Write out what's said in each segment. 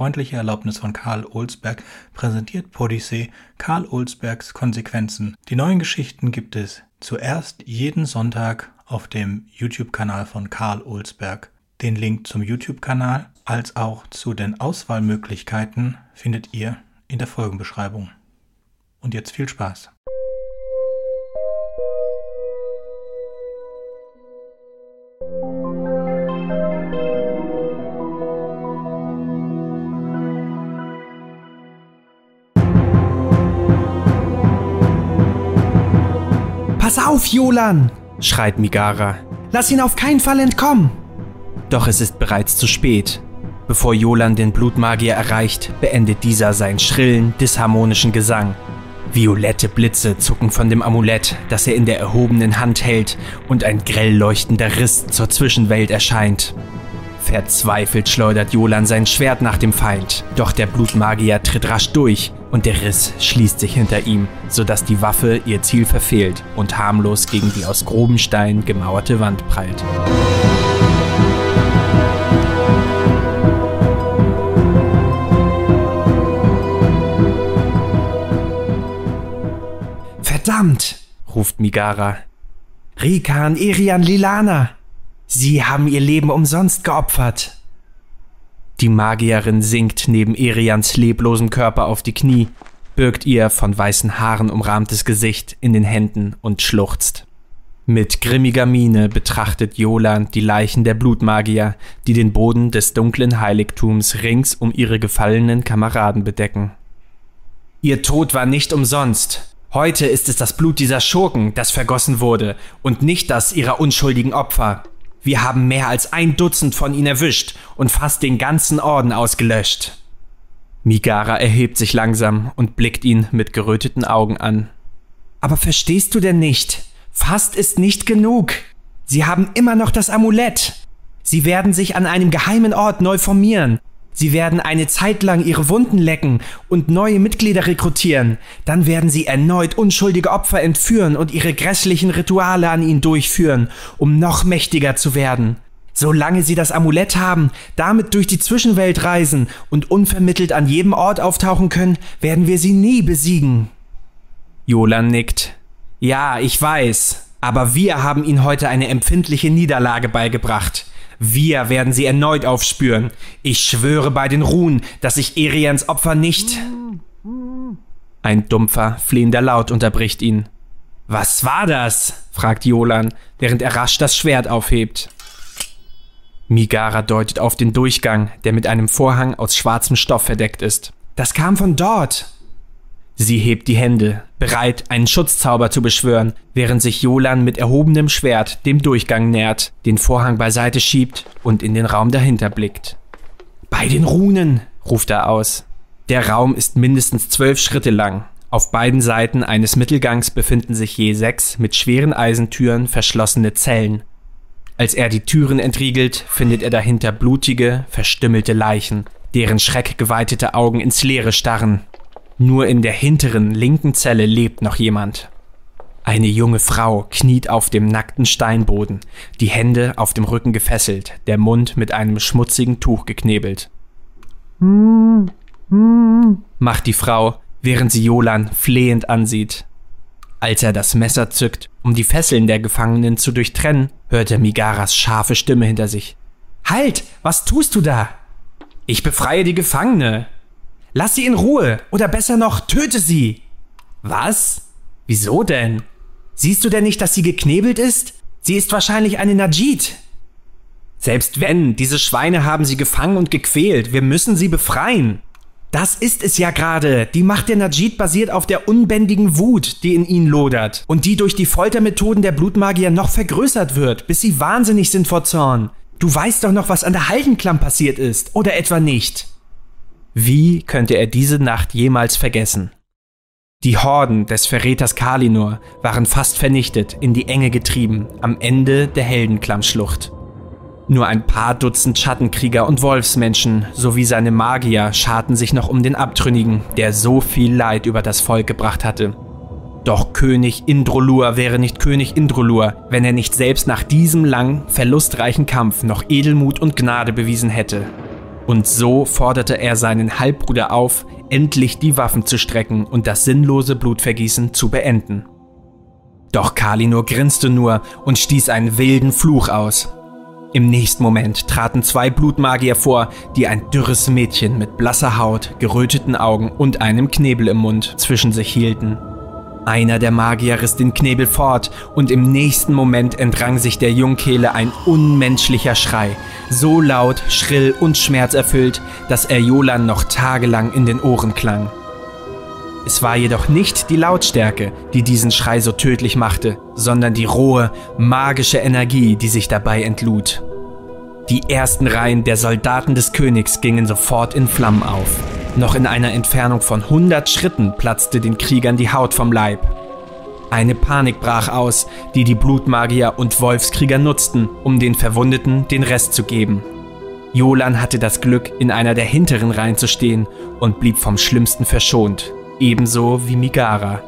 freundliche Erlaubnis von Karl Olsberg präsentiert Podyssee Karl Olsbergs Konsequenzen. Die neuen Geschichten gibt es zuerst jeden Sonntag auf dem YouTube-Kanal von Karl Olsberg. Den Link zum YouTube-Kanal als auch zu den Auswahlmöglichkeiten findet ihr in der Folgenbeschreibung. Und jetzt viel Spaß. Pass auf, Jolan! schreit Migara. Lass ihn auf keinen Fall entkommen! Doch es ist bereits zu spät. Bevor Jolan den Blutmagier erreicht, beendet dieser seinen schrillen, disharmonischen Gesang. Violette Blitze zucken von dem Amulett, das er in der erhobenen Hand hält, und ein grell leuchtender Riss zur Zwischenwelt erscheint. Verzweifelt schleudert Jolan sein Schwert nach dem Feind, doch der Blutmagier tritt rasch durch und der Riss schließt sich hinter ihm, sodass die Waffe ihr Ziel verfehlt und harmlos gegen die aus grobem Stein gemauerte Wand prallt. Verdammt, ruft Migara. Rikan, Irian, Lilana, Sie haben ihr Leben umsonst geopfert. Die Magierin sinkt neben Erians leblosem Körper auf die Knie, birgt ihr von weißen Haaren umrahmtes Gesicht in den Händen und schluchzt. Mit grimmiger Miene betrachtet Jolan die Leichen der Blutmagier, die den Boden des dunklen Heiligtums rings um ihre gefallenen Kameraden bedecken. Ihr Tod war nicht umsonst. Heute ist es das Blut dieser Schurken, das vergossen wurde, und nicht das ihrer unschuldigen Opfer. Wir haben mehr als ein Dutzend von ihnen erwischt und fast den ganzen Orden ausgelöscht. Migara erhebt sich langsam und blickt ihn mit geröteten Augen an. Aber verstehst du denn nicht? Fast ist nicht genug. Sie haben immer noch das Amulett. Sie werden sich an einem geheimen Ort neu formieren Sie werden eine Zeit lang ihre Wunden lecken und neue Mitglieder rekrutieren. Dann werden sie erneut unschuldige Opfer entführen und ihre grässlichen Rituale an ihnen durchführen, um noch mächtiger zu werden. Solange sie das Amulett haben, damit durch die Zwischenwelt reisen und unvermittelt an jedem Ort auftauchen können, werden wir sie nie besiegen. Jolan nickt. Ja, ich weiß, aber wir haben ihnen heute eine empfindliche Niederlage beigebracht. Wir werden sie erneut aufspüren. Ich schwöre bei den Ruhen, dass ich Erians Opfer nicht. Ein dumpfer, flehender Laut unterbricht ihn. Was war das? fragt Jolan, während er rasch das Schwert aufhebt. Migara deutet auf den Durchgang, der mit einem Vorhang aus schwarzem Stoff verdeckt ist. Das kam von dort. Sie hebt die Hände, bereit, einen Schutzzauber zu beschwören, während sich Jolan mit erhobenem Schwert dem Durchgang nähert, den Vorhang beiseite schiebt und in den Raum dahinter blickt. Bei den Runen, ruft er aus. Der Raum ist mindestens zwölf Schritte lang. Auf beiden Seiten eines Mittelgangs befinden sich je sechs mit schweren Eisentüren verschlossene Zellen. Als er die Türen entriegelt, findet er dahinter blutige, verstümmelte Leichen, deren schreckgeweitete Augen ins Leere starren nur in der hinteren linken Zelle lebt noch jemand. Eine junge Frau kniet auf dem nackten Steinboden, die Hände auf dem Rücken gefesselt, der Mund mit einem schmutzigen Tuch geknebelt. Macht die Frau, während sie Jolan flehend ansieht. Als er das Messer zückt, um die Fesseln der Gefangenen zu durchtrennen, hört er Migaras scharfe Stimme hinter sich. Halt! Was tust du da? Ich befreie die Gefangene, Lass sie in Ruhe oder besser noch, töte sie. Was? Wieso denn? Siehst du denn nicht, dass sie geknebelt ist? Sie ist wahrscheinlich eine Najid. Selbst wenn, diese Schweine haben sie gefangen und gequält, wir müssen sie befreien. Das ist es ja gerade. Die Macht der Najid basiert auf der unbändigen Wut, die in ihnen lodert und die durch die Foltermethoden der Blutmagier noch vergrößert wird, bis sie wahnsinnig sind vor Zorn. Du weißt doch noch, was an der Haldenklamm passiert ist, oder etwa nicht? Wie könnte er diese Nacht jemals vergessen? Die Horden des Verräters Kalinor waren fast vernichtet, in die Enge getrieben, am Ende der Heldenklammschlucht. Nur ein paar Dutzend Schattenkrieger und Wolfsmenschen sowie seine Magier scharten sich noch um den Abtrünnigen, der so viel Leid über das Volk gebracht hatte. Doch König Indrolur wäre nicht König Indrolur, wenn er nicht selbst nach diesem langen, verlustreichen Kampf noch Edelmut und Gnade bewiesen hätte Und so forderte er seinen Halbbruder auf, endlich die Waffen zu strecken und das sinnlose Blutvergießen zu beenden. Doch Kalinur grinste nur und stieß einen wilden Fluch aus. Im nächsten Moment traten zwei Blutmagier vor, die ein dürres Mädchen mit blasser Haut, geröteten Augen und einem Knebel im Mund zwischen sich hielten. Einer der Magier riss den Knebel fort und im nächsten Moment entrang sich der Jungkehle ein unmenschlicher Schrei, so laut, schrill und schmerzerfüllt, dass er Jolan noch tagelang in den Ohren klang. Es war jedoch nicht die Lautstärke, die diesen Schrei so tödlich machte, sondern die rohe, magische Energie, die sich dabei entlud. Die ersten Reihen der Soldaten des Königs gingen sofort in Flammen auf. Noch in einer Entfernung von 100 Schritten platzte den Kriegern die Haut vom Leib. Eine Panik brach aus, die die Blutmagier und Wolfskrieger nutzten, um den Verwundeten den Rest zu geben. Jolan hatte das Glück, in einer der hinteren Reihen zu stehen und blieb vom Schlimmsten verschont, ebenso wie Migara.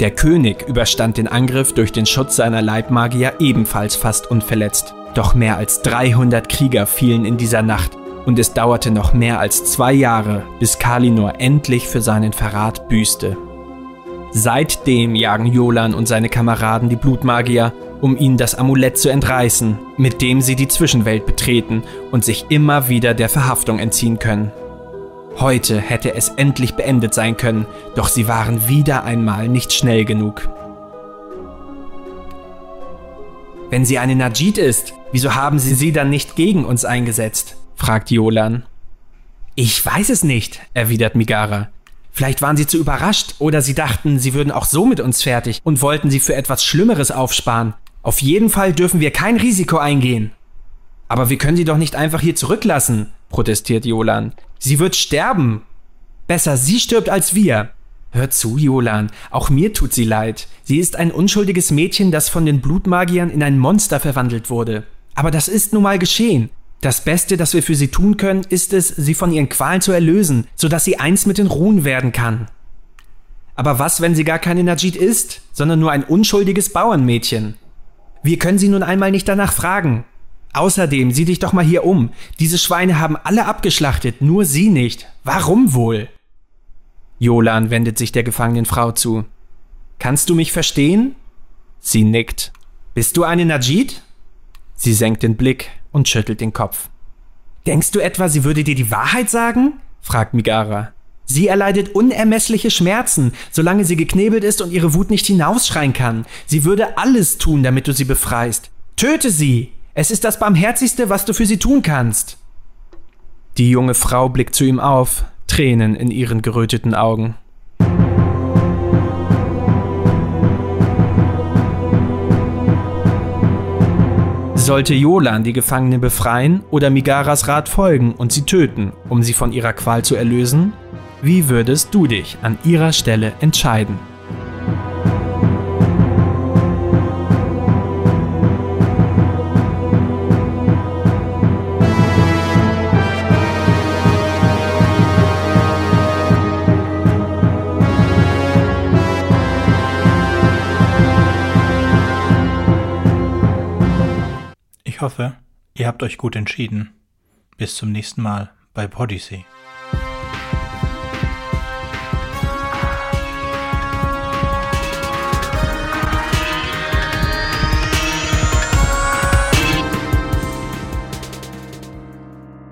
Der König überstand den Angriff durch den Schutz seiner Leibmagier ebenfalls fast unverletzt. Doch mehr als 300 Krieger fielen in dieser Nacht und es dauerte noch mehr als zwei Jahre, bis Kalinor endlich für seinen Verrat büßte. Seitdem jagen Jolan und seine Kameraden die Blutmagier, um ihnen das Amulett zu entreißen, mit dem sie die Zwischenwelt betreten und sich immer wieder der Verhaftung entziehen können. Heute hätte es endlich beendet sein können, doch sie waren wieder einmal nicht schnell genug. Wenn sie eine Najid ist, wieso haben sie sie dann nicht gegen uns eingesetzt? Fragt Jolan. Ich weiß es nicht, erwidert Migara. Vielleicht waren sie zu überrascht oder sie dachten, sie würden auch so mit uns fertig und wollten sie für etwas Schlimmeres aufsparen. Auf jeden Fall dürfen wir kein Risiko eingehen. Aber wir können sie doch nicht einfach hier zurücklassen, protestiert Jolan. Sie wird sterben. Besser sie stirbt als wir. Hör zu, Jolan, auch mir tut sie leid. Sie ist ein unschuldiges Mädchen, das von den Blutmagiern in ein Monster verwandelt wurde. Aber das ist nun mal geschehen. Das Beste, das wir für sie tun können, ist es, sie von ihren Qualen zu erlösen, sodass sie eins mit den Ruhen werden kann. Aber was, wenn sie gar keine Najid ist, sondern nur ein unschuldiges Bauernmädchen? Wir können sie nun einmal nicht danach fragen. Außerdem, sieh dich doch mal hier um. Diese Schweine haben alle abgeschlachtet, nur sie nicht. Warum wohl? Jolan wendet sich der gefangenen Frau zu. Kannst du mich verstehen? Sie nickt. Bist du eine Najid? Sie senkt den Blick und schüttelt den Kopf. Denkst du etwa, sie würde dir die Wahrheit sagen? fragt Migara. Sie erleidet unermessliche Schmerzen, solange sie geknebelt ist und ihre Wut nicht hinausschreien kann. Sie würde alles tun, damit du sie befreist. Töte sie! Es ist das Barmherzigste, was du für sie tun kannst. Die junge Frau blickt zu ihm auf, Tränen in ihren geröteten Augen. Sollte Jolan die Gefangene befreien oder Migaras Rat folgen und sie töten, um sie von ihrer Qual zu erlösen? Wie würdest du dich an ihrer Stelle entscheiden? Hoffe, ihr habt euch gut entschieden. Bis zum nächsten Mal bei Podyssey.